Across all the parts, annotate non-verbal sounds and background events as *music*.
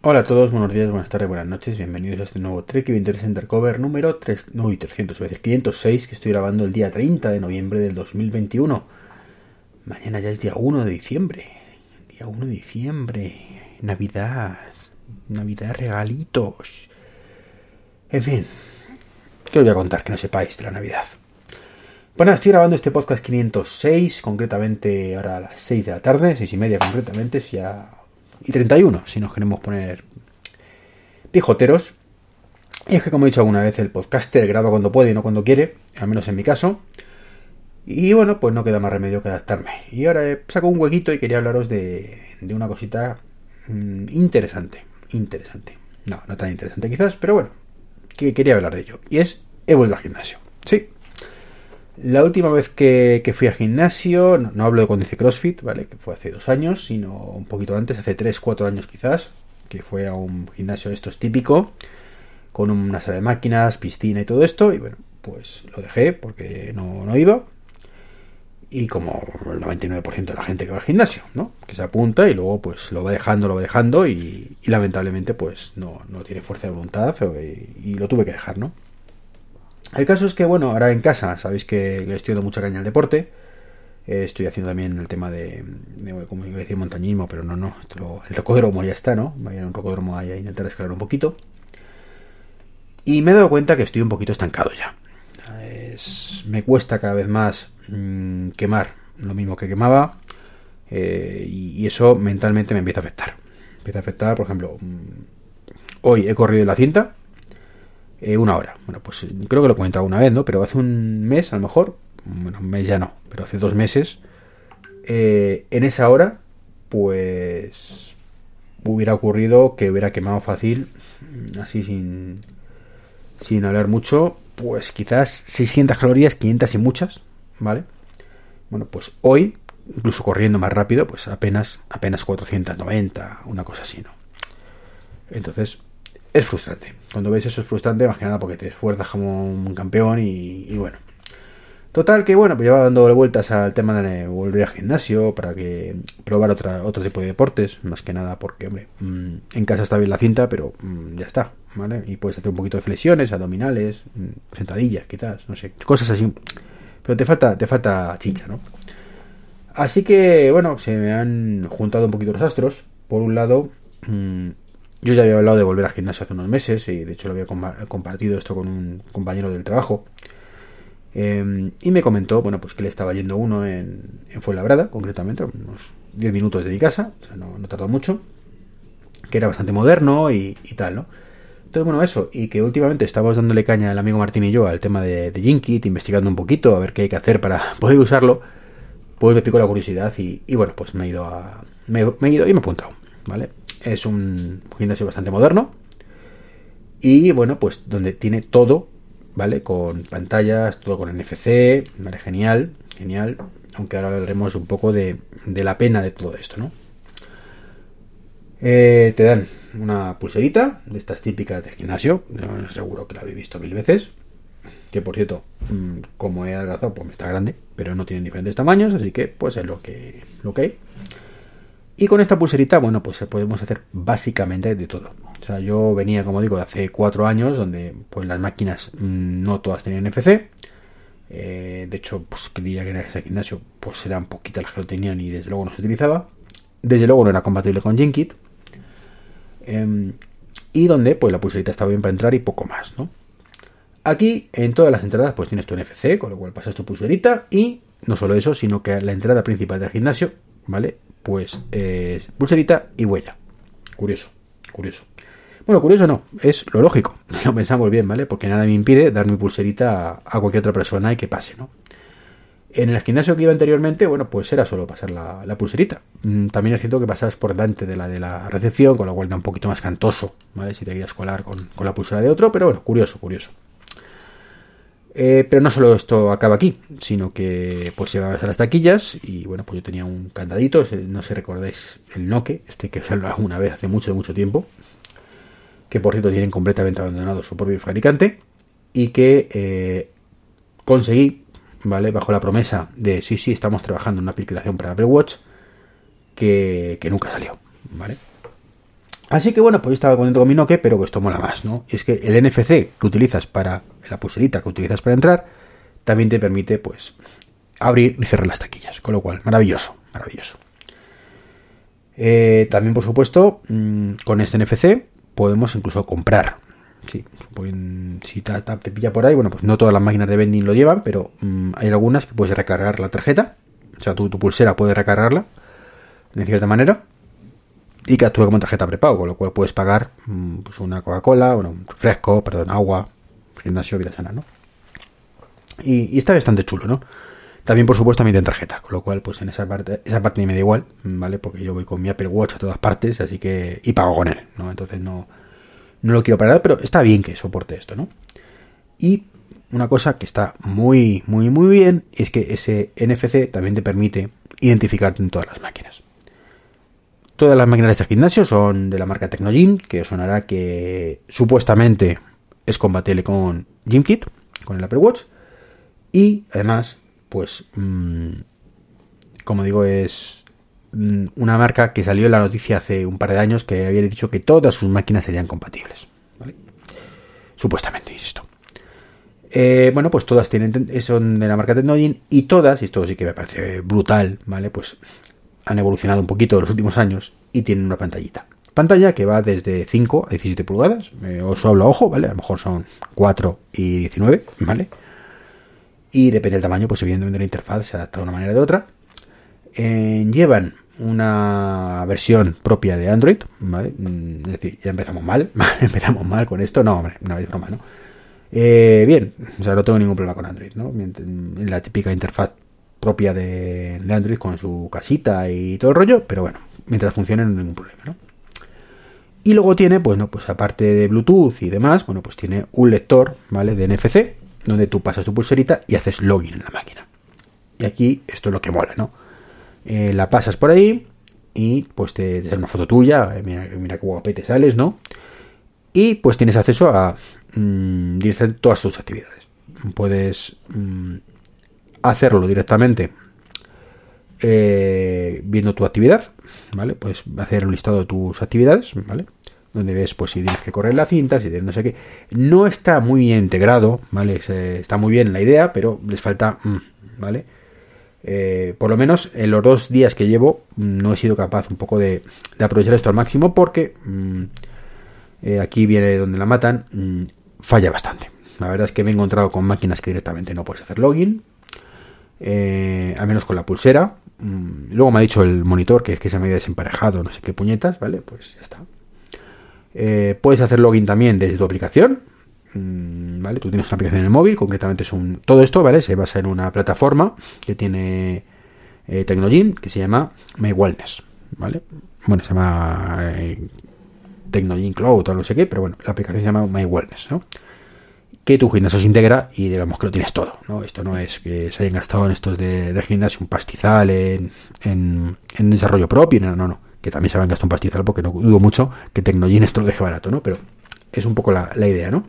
Hola a todos, buenos días, buenas tardes, buenas noches, bienvenidos a este nuevo Trek 23 Undercover número 3, no, 300, veces 506 que estoy grabando el día 30 de noviembre del 2021. Mañana ya es día 1 de diciembre, día 1 de diciembre, Navidad, Navidad, regalitos. En fin, ¿qué os voy a contar que no sepáis de la Navidad? Bueno, estoy grabando este podcast 506, concretamente ahora a las 6 de la tarde, 6 y media concretamente, si ya y 31, si nos queremos poner pijoteros. Y es que, como he dicho alguna vez, el podcaster graba cuando puede y no cuando quiere, al menos en mi caso. Y bueno, pues no queda más remedio que adaptarme. Y ahora saco un huequito y quería hablaros de, de una cosita mmm, interesante. Interesante. No, no tan interesante quizás, pero bueno, que quería hablar de ello. Y es, he vuelto al gimnasio. Sí, la última vez que, fui al gimnasio, no, hablo de cuando hice CrossFit, ¿vale? Que fue hace dos años, sino un poquito antes, hace tres, cuatro años quizás, que fue a un gimnasio, esto es típico, con una sala de máquinas, piscina y todo esto, y bueno, pues lo dejé porque no, no iba. Y como el 99% de la gente que va al gimnasio, ¿no? Que se apunta y luego pues lo va dejando, lo va dejando y, lamentablemente pues no, no, tiene fuerza de voluntad y lo tuve que dejar, ¿no? El caso es que, bueno, ahora en casa sabéis que le estoy dando mucha caña al deporte. Eh, estoy haciendo también el tema de, como iba a decir, montañismo, pero no, no. El rocódromo ya está, ¿no? Voy a ir a un rocódromo ahí a intentar escalar un poquito. Y me he dado cuenta que estoy un poquito estancado ya. Me cuesta cada vez más mmm, quemar lo mismo que quemaba. Eh, y, y, eso mentalmente me empieza a afectar. Empieza a afectar, por ejemplo, mmm, hoy he corrido la cinta eh, una hora. Bueno, pues creo que lo he comentado una vez, ¿no? Pero hace un mes, a lo mejor, bueno, un mes ya no, pero hace dos meses, eh, en esa hora, pues hubiera ocurrido que hubiera quemado fácil, así sin, sin hablar mucho, pues quizás 600 calorías, 500 y muchas, ¿vale? Bueno, pues hoy, incluso corriendo más rápido, pues apenas, apenas 490, una cosa así, ¿no? Entonces, es frustrante. Cuando ves eso es frustrante, más que nada porque te esfuerzas como un campeón y, bueno. Total que bueno, pues llevaba dando vueltas al tema de volver al gimnasio para que probar otra, otro tipo de deportes, más que nada porque, hombre, mmm, en casa está bien la cinta, pero mmm, ya está, ¿vale? Y puedes hacer un poquito de flexiones, abdominales, mmm, sentadillas, quizás, no sé, cosas así. Pero te falta, te falta chicha, ¿no? Así que, bueno, se me han juntado un poquito los astros. Por un lado, yo ya había hablado de volver al gimnasio hace unos meses y de hecho lo había compartido esto con un compañero del trabajo. Eh, y me comentó, bueno, pues que le estaba yendo uno en, en Fuenlabrada, concretamente, unos 10 minutos de mi casa, o sea, no, tardó mucho, que era bastante moderno y, tal, ¿no? Entonces, bueno, eso, y que últimamente estábamos dándole caña al amigo Martín y yo al tema de, de Jinkit, investigando un poquito, a ver qué hay que hacer para *laughs* poder usarlo, pues me picó la curiosidad y, bueno, pues me he ido a. Me he ido y me he apuntado, ¿vale? Es un gimnasio bastante moderno. Y bueno, pues donde tiene todo, ¿vale? Con pantallas, todo con NFC, ¿vale? Genial, genial. Aunque ahora hablaremos un poco de, de la pena de todo esto, ¿no? Eh, te dan una pulserita de estas típicas de gimnasio. Seguro que la habéis visto mil veces. Que por cierto, mm, como he adelgazado, pues me está grande, pero no tienen diferentes tamaños, así que pues es lo que, lo que hay. Y con esta pulserita, bueno, pues podemos hacer básicamente de todo. O sea, yo venía, como digo, de hace cuatro años, donde pues las máquinas no todas tenían NFC. Eh, de hecho, pues creía que en ese gimnasio pues eran poquitas las que lo tenían y desde luego no se utilizaba. Desde luego no era compatible con Jinkit. Eh, y donde pues la pulserita estaba bien para entrar y poco más, ¿no? Aquí en todas las entradas pues tienes tu NFC, con lo cual pasas tu pulserita y no solo eso, sino que la entrada principal del gimnasio, ¿vale? Pues eh, pulserita y huella. Curioso, curioso. Bueno, curioso no, es lo lógico. *laughs* Lo pensamos bien, ¿vale? Porque nada me impide dar mi pulserita a, cualquier otra persona y que pase, ¿no? En el gimnasio que iba anteriormente, bueno, pues era solo pasar la, pulserita. También es cierto que pasabas por delante de la de la recepción, con lo cual da un poquito más cantoso, ¿vale? Si te querías colar con, con la pulsera de otro, pero bueno, curioso, curioso. Eh, pero no solo esto acaba aquí, sino que pues llevabas a las taquillas y bueno, pues yo tenía un candadito, no sé si recordáis el Noke, este que salió alguna vez hace mucho, mucho tiempo, que por cierto tienen completamente abandonado su propio fabricante y que eh, conseguí, ¿vale? Bajo la promesa de sí, sí, estamos trabajando en una aplicación para Apple Watch que, que nunca salió, ¿vale? Así que bueno, pues yo estaba contento con mi Nokia, pero esto mola más, ¿no? Y es que el NFC que utilizas para, la pulserita que utilizas para entrar, también te permite, pues, abrir y cerrar las taquillas. Con lo cual, maravilloso, maravilloso. Eh, también, por supuesto, mm, con este NFC podemos incluso comprar. Sí, si te, te, pilla por ahí, bueno, pues no todas las máquinas de vending lo llevan, pero mm, hay algunas que puedes recargar la tarjeta. O sea, tu, tu pulsera puede recargarla de cierta manera y que actúe como tarjeta prepago, con lo cual puedes pagar mm, pues una Coca-Cola, bueno, un refresco, perdón, agua, gimnasio, vida sana, ¿no? Y, y, está bastante chulo, ¿no? También, por supuesto, también en tarjeta, con lo cual, pues en esa parte, esa parte me da igual, ¿vale? Porque yo voy con mi Apple Watch a todas partes, así que. y pago con él, ¿no? Entonces no, no lo quiero para nada, pero está bien que soporte esto, ¿no? Y una cosa que está muy, muy, muy bien es que ese NFC también te permite identificarte en todas las máquinas. Todas las máquinas de este gimnasio son de la marca Technogym, que sonará que supuestamente es compatible con GymKit, con el Apple Watch. Y además, pues, mm, como digo, es mm, una marca que salió en la noticia hace un par de años que había dicho que todas sus máquinas serían compatibles. Supuestamente, insisto. Eh, bueno, pues todas tienen son de la marca Technogym y todas, y esto sí que me parece brutal, ¿vale? Pues han evolucionado un poquito en los últimos años y tienen una pantallita. Pantalla que va desde 5 a 17 pulgadas. Eh, os hablo a ojo, ¿vale? A lo mejor son 4 y 19, ¿vale? Y depende del tamaño, pues evidentemente la interfaz se adapta de una manera o de otra. Eh, llevan una versión propia de Android, ¿vale? Mm, es decir, ya empezamos mal, *laughs* empezamos mal con esto. No, hombre, no es broma, ¿no? Eh, bien, o sea, no tengo ningún problema con Android, ¿no? La típica interfaz propia de, Android con su casita y todo el rollo, pero bueno, mientras funcione no hay ningún problema, ¿no? Y luego tiene, pues no, pues aparte de Bluetooth y demás, bueno, pues tiene un lector, ¿vale? De NFC, donde tú pasas tu pulserita y haces login en la máquina. Y aquí esto es lo que mola, ¿no? Eh, la pasas por ahí y pues te, te una foto tuya, eh, mira, mira qué guapete sales, ¿no? Y pues tienes acceso a mmm, todas tus actividades. Puedes mmm, hacerlo directamente eh, viendo tu actividad, ¿vale? Puedes hacer un listado de tus actividades, ¿vale? Donde ves, pues, si tienes que correr la cinta, si tienes no sé qué. No está muy bien integrado, ¿vale? está muy bien la idea, pero les falta, mm, ¿vale? Eh, por lo menos en los dos días que llevo, no he sido capaz un poco de, aprovechar esto al máximo porque mm, eh, aquí viene donde la matan, mm, falla bastante. La verdad es que me he encontrado con máquinas que directamente no puedes hacer login, eh, al menos con la pulsera. Mm, luego me ha dicho el monitor que es que se me había desemparejado, no sé qué puñetas, ¿vale? Pues ya está. Eh, puedes hacer login también desde tu aplicación, mm, ¿vale? Tú tienes una aplicación en el móvil, concretamente es un... Todo esto, ¿vale? Se basa en una plataforma que tiene eh, que se llama My Wellness, ¿vale? Bueno, se llama eh, Cloud o no sé qué, pero bueno, la aplicación se llama My Wellness, ¿no? Que tu gimnasio se integra y digamos que lo tienes todo. ¿no? Esto no es que se hayan gastado en estos de, del gimnasio un pastizal en, en, desarrollo propio, no, no, no, que también se hayan gastado un pastizal porque no dudo mucho que Tecnogin esto lo deje barato, ¿no? Pero es un poco la, idea, ¿no?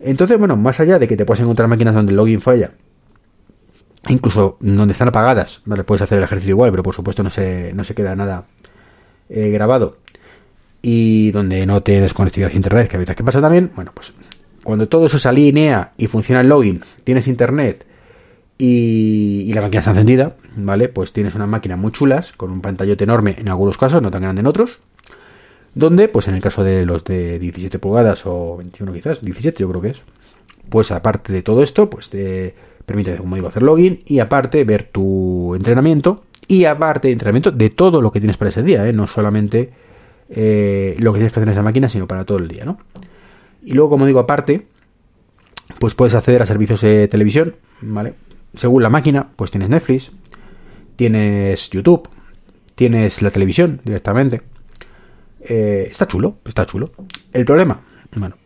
Entonces, bueno, más allá de que te puedas encontrar máquinas donde el login falla, incluso donde están apagadas, ¿vale? Puedes hacer el ejercicio igual, pero por supuesto no se, no se queda nada eh, grabado. Y donde no tienes conectividad a internet, que a veces que pasa también, bueno, pues cuando todo eso se alinea y funciona el login, tienes internet y, la máquina está encendida, ¿vale? Pues tienes unas máquinas muy chulas, con un pantallote enorme en algunos casos, no tan grande en otros, donde, pues en el caso de los de 17 pulgadas o 21 quizás, 17 yo creo que es, pues aparte de todo esto, pues te permite, como digo, hacer login y aparte ver tu entrenamiento y aparte de entrenamiento de todo lo que tienes para ese día, ¿eh? no solamente eh, lo que tienes que hacer en esa máquina, sino para todo el día, ¿no? Y luego, como digo, aparte, pues puedes acceder a servicios de televisión, ¿vale? Según la máquina, pues tienes Netflix, tienes YouTube, tienes la televisión directamente. Eh, está chulo, está chulo. El problema, bueno,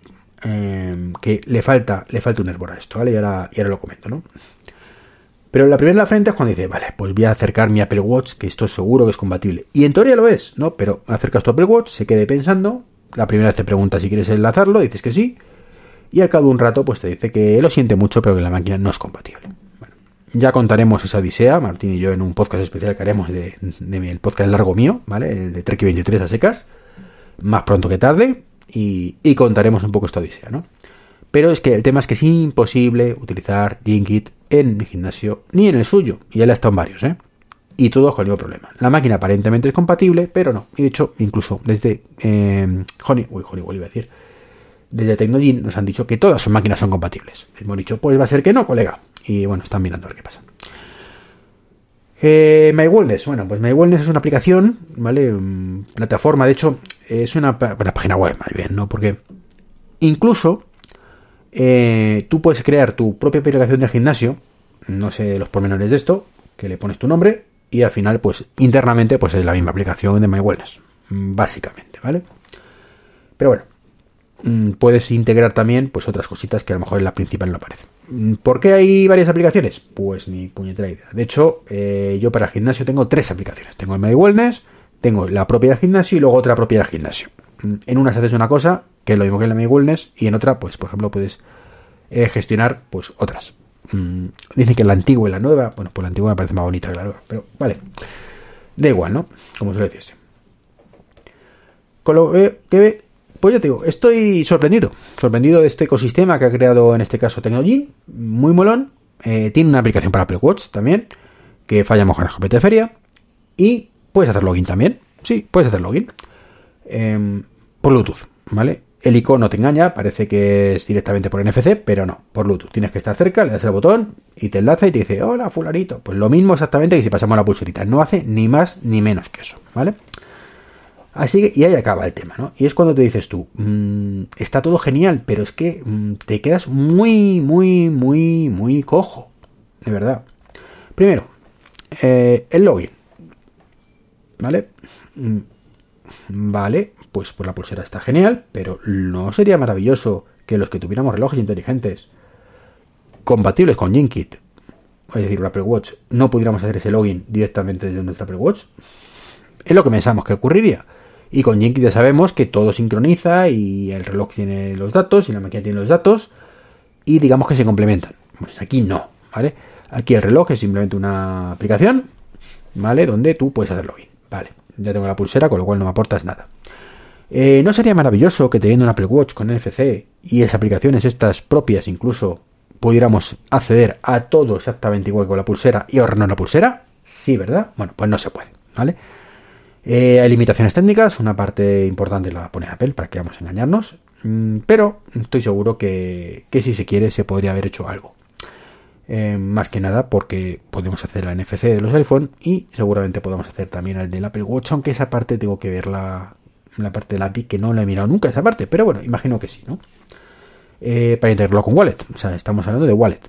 eh, que le falta, le falta un hervor a esto, ¿vale? Y ahora, y ahora lo comento, ¿no? Pero la primera en la frente es cuando dice, vale, pues voy a acercar mi Apple Watch, que esto es seguro que es compatible. Y en teoría lo es, ¿no? Pero acercas tu Apple Watch, se quede pensando, la primera vez te pregunta si quieres enlazarlo, dices que sí, y al cabo de un rato pues te dice que lo siente mucho, pero que la máquina no es compatible. Bueno, ya contaremos esa odisea, Martín y yo, en un podcast especial que haremos de, el podcast largo mío, ¿vale? El de Trek 23 a secas. más pronto que tarde y, y contaremos un poco esta odisea, ¿no? Pero es que el tema es que es imposible utilizar Ginkit en mi gimnasio ni en el suyo. Y él ha estado en varios, ¿eh? Y todo con el problema. La máquina aparentemente es compatible, pero no. Y de hecho, incluso desde eh, Honey, uy, Honeywell iba a decir, desde Tecnogin nos han dicho que todas sus máquinas son compatibles. Hemos dicho, pues va a ser que no, colega. Y bueno, están mirando a ver qué pasa. Eh, My Wellness, bueno, pues My Wellness es una aplicación, ¿vale? Mm, plataforma, de hecho, es una, una página web, más bien, ¿no? Porque incluso eh, tú puedes crear tu propia aplicación de gimnasio, no sé los pormenores de esto, que le pones tu nombre y al final, pues internamente, pues es la misma aplicación de My Wellness, básicamente, ¿vale? Pero bueno, mm, puedes integrar también pues otras cositas que a lo mejor en la principal no aparecen. Mm, ¿Por qué hay varias aplicaciones? Pues ni puñetera idea. De hecho, eh, yo para el gimnasio tengo tres aplicaciones. Tengo el My Wellness, tengo la propia del gimnasio y luego otra propia del gimnasio. Mm, en una se haces una cosa que es lo mismo que en la My Wellness, y en otra, pues, por ejemplo, puedes eh, gestionar, pues, otras. Mm, dicen que la antigua y la nueva, bueno, pues la antigua me parece más bonita que la nueva, pero vale. Da igual, ¿no? Como suele decirse. Con lo que, pues ya te digo, estoy sorprendido. Sorprendido de este ecosistema que ha creado en este caso Technology. Muy molón. Eh, tiene una aplicación para Apple Watch también, que falla mejor en GPT Feria. Y puedes hacer login también. Sí, puedes hacer login. Em, por Bluetooth, ¿vale? El icono te engaña, parece que es directamente por NFC, pero no, por Bluetooth. Tienes que estar cerca, le das el botón y te enlaza y te dice, hola, fulanito. Pues lo mismo exactamente que si pasamos la pulserita. No hace ni más ni menos que eso, ¿vale? Así que, y ahí acaba el tema, ¿no? Y es cuando te dices tú, mmm, está todo genial, pero es que mmm, te quedas muy, muy, muy, muy cojo. De verdad. Primero, eh, el login. ¿Vale? Mm, vale, pues, pues la pulsera está genial, pero ¿no sería maravilloso que los que tuviéramos relojes inteligentes compatibles con Jinkit, es decir, Apple Watch, no pudiéramos hacer ese login directamente desde nuestra Apple Watch? Es lo que pensamos que ocurriría. Y con Jinkit ya sabemos que todo sincroniza y el reloj tiene los datos y la máquina tiene los datos y digamos que se complementan. Pues aquí no, ¿vale? Aquí el reloj es simplemente una aplicación, ¿vale? Donde tú puedes hacer login, ¿vale? Ya tengo la pulsera, con lo cual no me aportas nada. Eh, ¿No sería maravilloso que teniendo un Apple Watch con NFC y las aplicaciones estas propias incluso pudiéramos acceder a todo exactamente igual que con la pulsera y ahorrarnos la pulsera? Sí, ¿verdad? Bueno, pues no se puede, ¿vale? Eh, hay limitaciones técnicas, una parte importante la pone Apple, para que vamos a engañarnos, mm, pero estoy seguro que, que, si se quiere se podría haber hecho algo. Eh, más que nada porque podemos hacer la NFC de los iPhone y seguramente podemos hacer también el del Apple Watch, aunque esa parte tengo que verla la parte del API, que no la he mirado nunca esa parte, pero bueno, imagino que sí, ¿no? Eh, para integrarlo con Wallet, o sea, estamos hablando de Wallet.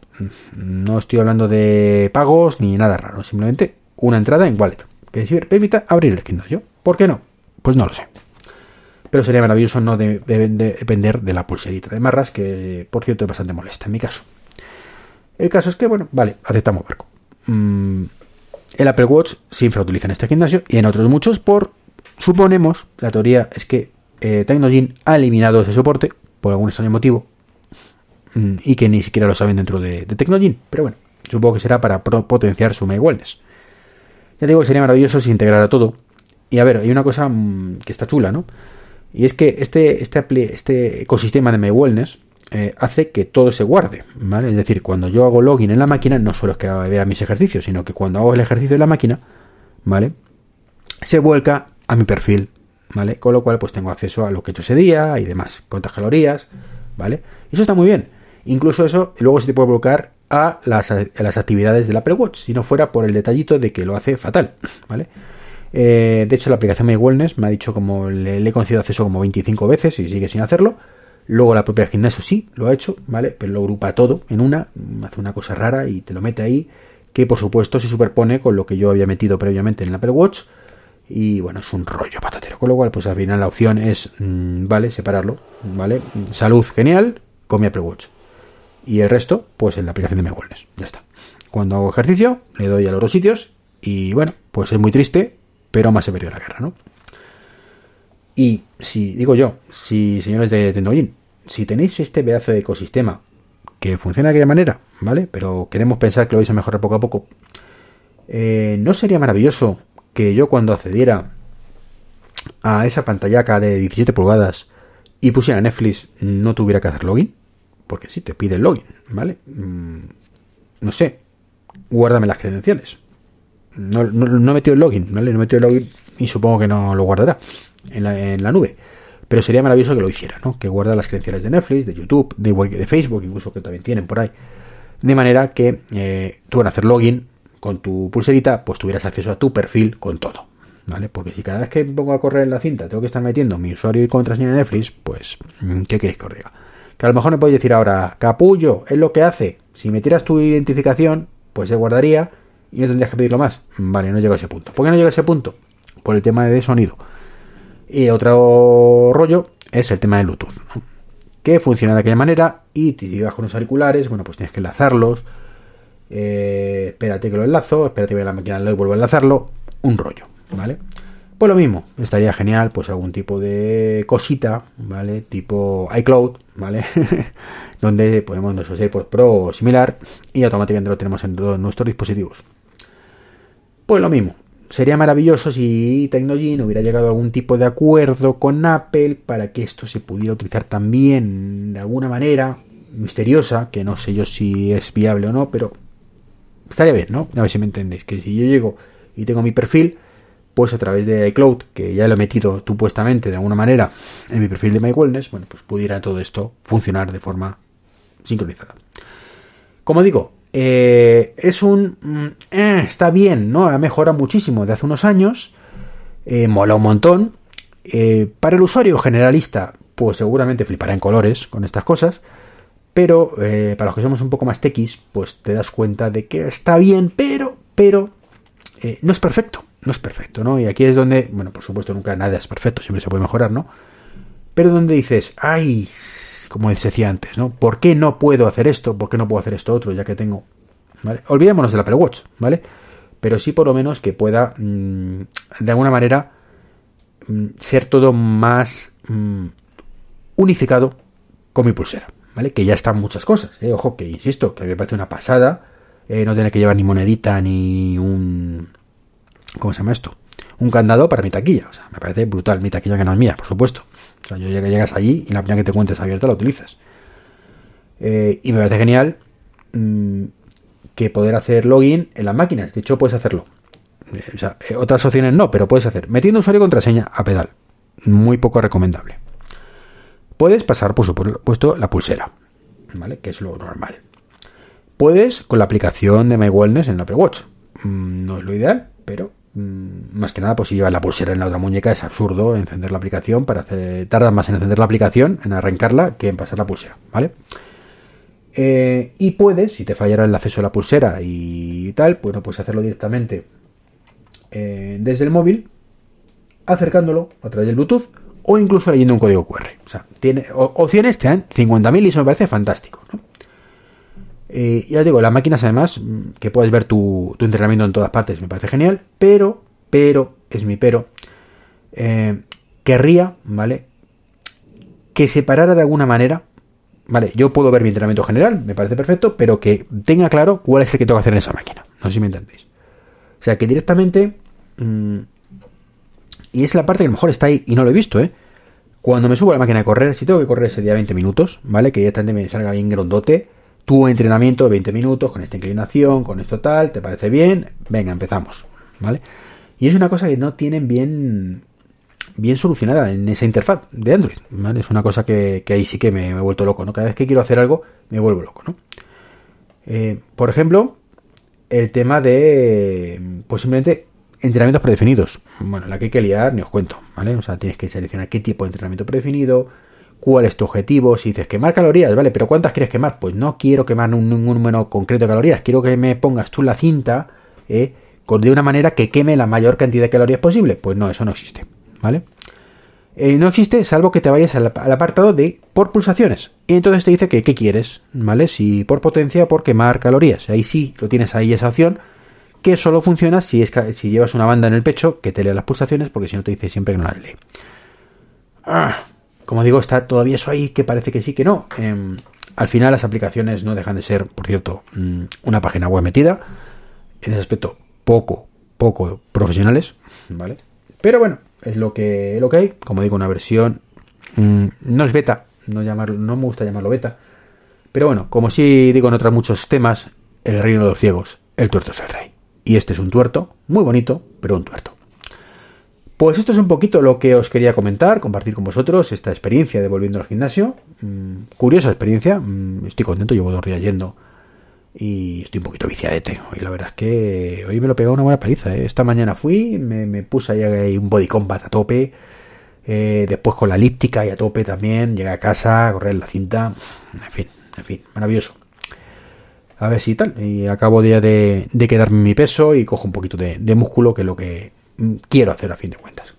No estoy hablando de pagos ni nada raro, simplemente una entrada en Wallet, que permita abrir el Kindle. ¿Por qué no? Pues no lo sé. Pero sería maravilloso no de, de, de depender de la pulserita de marras, que por cierto es bastante molesta en mi caso. El caso es que, bueno, vale, aceptamos barco. Mm, el Apple Watch se infrautiliza en este gimnasio y en otros muchos por Suponemos, la teoría es que eh, ha eliminado ese soporte por algún extraño motivo mm, y que ni siquiera lo saben dentro de, de pero bueno, supongo que será para potenciar su My Wellness. Ya digo que sería maravilloso si integrara todo. Y a ver, hay una cosa mmm, que está chula, ¿no? Y es que este, este, este ecosistema de My Wellness eh, hace que todo se guarde, ¿vale? Es decir, cuando yo hago login en la máquina, no solo es que vea mis ejercicios, sino que cuando hago el ejercicio en la máquina, ¿vale? Se vuelca a mi perfil, ¿vale? Con lo cual, pues tengo acceso a lo que he hecho ese día y demás, cuántas calorías, ¿vale? Eso está muy bien. Incluso eso luego se te puede bloquear a las, a las, actividades del Apple Watch, si no fuera por el detallito de que lo hace fatal, ¿vale? Eh, de hecho, la aplicación My Wellness me ha dicho como le, le, he concedido acceso como 25 veces y sigue sin hacerlo. Luego la propia gimnasio sí lo ha hecho, ¿vale? Pero lo agrupa todo en una, hace una cosa rara y te lo mete ahí, que por supuesto se superpone con lo que yo había metido previamente en el Apple Watch y bueno, es un rollo patatero. Con lo cual, pues al final la opción es, mmm, vale, separarlo, ¿vale? Salud genial con mi Apple Watch. Y el resto, pues en la aplicación de mi Wellness. Ya está. Cuando hago ejercicio, le doy a los dos sitios y bueno, pues es muy triste, pero más se perdió la guerra, ¿no? Y si, digo yo, si señores de Tendolin, si tenéis este pedazo de ecosistema que funciona de aquella manera, ¿vale? Pero queremos pensar que lo vais a mejorar poco a poco, eh, ¿no sería maravilloso que yo cuando accediera a esa pantallaca de 17 pulgadas y pusiera Netflix, no tuviera que hacer login. Porque si te pide el login, ¿vale? Mm, no sé, guárdame las credenciales. No, no, he metido el login, ¿vale? No he metido el login y supongo que no lo guardará en la, nube. Pero sería maravilloso que lo hiciera, ¿no? Que guarda las credenciales de Netflix, de YouTube, de, de Facebook, incluso que también tienen por ahí. De manera que eh, tú al hacer login con tu pulserita, pues tuvieras acceso a tu perfil con todo. ¿Vale? Porque si cada vez que pongo a correr en la cinta tengo que estar metiendo mi usuario y contraseña de Netflix, pues, mm, ¿qué queréis que os diga? Que a lo mejor me podéis decir ahora, capullo, es lo que hace. Si metieras tu identificación, pues se guardaría y no tendrías que pedirlo más. Vale, no llego a ese punto. ¿Por qué no llega a ese punto? Por el tema de sonido. Y otro rollo es el tema de Bluetooth, que funciona de aquella manera y si vas con los auriculares, bueno, pues tienes que enlazarlos. Eh, espérate que lo enlazo, espérate que la máquina lo vuelvo a enlazarlo, un rollo, ¿vale? Pues lo mismo, estaría genial, pues algún tipo de cosita, ¿vale? Tipo iCloud, ¿vale? *laughs* Donde podemos nuestro por Pro o similar y automáticamente lo tenemos en todos nuestros dispositivos. Pues lo mismo, sería maravilloso si Tecnogene hubiera llegado a algún tipo de acuerdo con Apple para que esto se pudiera utilizar también de alguna manera misteriosa, que no sé yo si es viable o no, pero estaría bien, ¿no? A ver si me entendéis, que si yo llego y tengo mi perfil, pues a través de iCloud, que ya lo he metido supuestamente de alguna manera en mi perfil de My Wellness, bueno, pues pudiera todo esto funcionar de forma sincronizada. Como digo, eh, es un... Mm, eh, está bien, ¿no? Ha mejorado muchísimo de hace unos años. Eh, mola un montón. para el usuario generalista, pues seguramente flipará en colores con estas cosas. Pero para los que somos un poco más tequis, pues te das cuenta de que está bien, pero, pero, no es perfecto. No es perfecto, ¿no? Y aquí es donde, bueno, por supuesto nunca nada es perfecto, siempre se puede mejorar, ¿no? Pero donde dices, ay, como decía antes, ¿no? ¿Por qué no puedo hacer esto? ¿Por qué no puedo hacer esto otro? Ya que tengo. ¿vale? Olvidémonos del Apple Watch, ¿vale? Pero sí por lo menos que pueda, mm, de alguna manera, mm, ser todo más mm, unificado con mi pulsera, ¿vale? Que ya están muchas cosas, ¿eh? Ojo, que insisto, que me parece una pasada eh, no tener que llevar ni monedita ni un... ¿Cómo se llama esto? Un candado para mi taquilla. O sea, me parece brutal. Mi taquilla que no es mía, por supuesto. O sea, yo llegas allí y la primera que te cuentes abierta la utilizas. Eh, y me parece genial mm, que poder hacer login en las máquinas. De hecho, puedes hacerlo. Eh, o sea, otras opciones no, pero puedes hacer. Metiendo usuario y contraseña a pedal. Muy poco recomendable. Puedes pasar, por supuesto, la pulsera. ¿Vale? Que es lo normal. Puedes con la aplicación de My Wellness en la Apple Watch. Mm, no es lo ideal, pero Mm, más que nada, pues si llevas la pulsera en la otra muñeca es absurdo encender la aplicación para hacer. Tarda más en encender la aplicación, en arrancarla, que en pasar la pulsera, ¿vale? Eh, y puedes, si te fallara el acceso a la pulsera y tal, pues no puedes hacerlo directamente eh, desde el móvil, acercándolo a través del Bluetooth o incluso leyendo un código QR. O sea, tiene opciones, te dan 50.000 y eso me parece fantástico, ¿no? Eh, ya os digo, las máquinas además, mm, que puedes ver tu, entrenamiento en todas partes, me parece genial, pero, pero, es mi pero, eh, querría, ¿vale? Que separara de alguna manera, ¿vale? Yo puedo ver mi entrenamiento general, me parece perfecto, pero que tenga claro cuál es el que tengo que hacer en esa máquina. No sé si me entendéis. O sea, que directamente... Mm, y es la parte que a lo mejor está ahí y no lo he visto, ¿eh? Cuando me subo a la máquina de correr, si tengo que correr ese día 20 minutos, ¿vale? Que directamente me salga bien grondote, tu entrenamiento de 20 minutos con esta inclinación, con esto tal, ¿te parece bien? Venga, empezamos, ¿vale? Y es una cosa que no tienen bien bien solucionada en esa interfaz de Android, ¿vale? Es una cosa que, ahí sí que me, he vuelto loco, ¿no? Cada vez que quiero hacer algo, me vuelvo loco, ¿no? Eh, por ejemplo, el tema de, pues simplemente, entrenamientos predefinidos. Bueno, la que hay que liar, ni os cuento, ¿vale? O sea, tienes que seleccionar qué tipo de entrenamiento predefinido, cuál es tu objetivo. Si dices quemar calorías, vale, pero ¿cuántas quieres quemar? Pues no quiero quemar un, número concreto de calorías, quiero que me pongas tú la cinta eh, de una manera que queme la mayor cantidad de calorías posible. Pues no, eso no existe, ¿vale? Eh, no existe salvo que te vayas al, apartado de por pulsaciones. Y entonces te dice que qué quieres, ¿vale? Si por potencia o por quemar calorías. Ahí sí, lo tienes ahí esa opción que solo funciona si, es, si llevas una banda en el pecho que te lea las pulsaciones porque si no te dice siempre que no las lee. Ah, como digo, está todavía eso ahí que parece que sí, que no. Em, al final las aplicaciones no dejan de ser, por cierto, mm, una página web metida. En ese aspecto, poco, poco profesionales, ¿vale? Pero bueno, es lo que, lo que hay. Como digo, una versión mm, no es beta, no, llamarlo, no me gusta llamarlo beta. Pero bueno, como sí digo en otros muchos temas, el reino de los ciegos, el tuerto es el rey. Y este es un tuerto, muy bonito, pero un tuerto. Pues esto es un poquito lo que os quería comentar, compartir con vosotros esta experiencia de volviendo al gimnasio. Mm, curiosa experiencia, mm, estoy contento, llevo dos días yendo y estoy un poquito viciadete. Hoy la verdad es que hoy me lo pegado una buena paliza. ¿eh? Esta mañana fui, me, puse ahí un body combat a tope, eh, después con la elíptica y a tope también, llegué a casa, a correr la cinta, en fin, en fin, maravilloso. A ver si tal, y acabo de, de, de quedarme mi peso y cojo un poquito de, de músculo, que es lo que quiero hacer a fin de cuentas.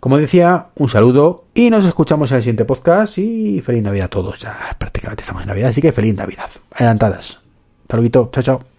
Como decía, un saludo y nos escuchamos en el siguiente podcast y feliz Navidad a todos. Ya prácticamente estamos en Navidad, así que feliz Navidad. Adelantadas. Saludito, chao, chao.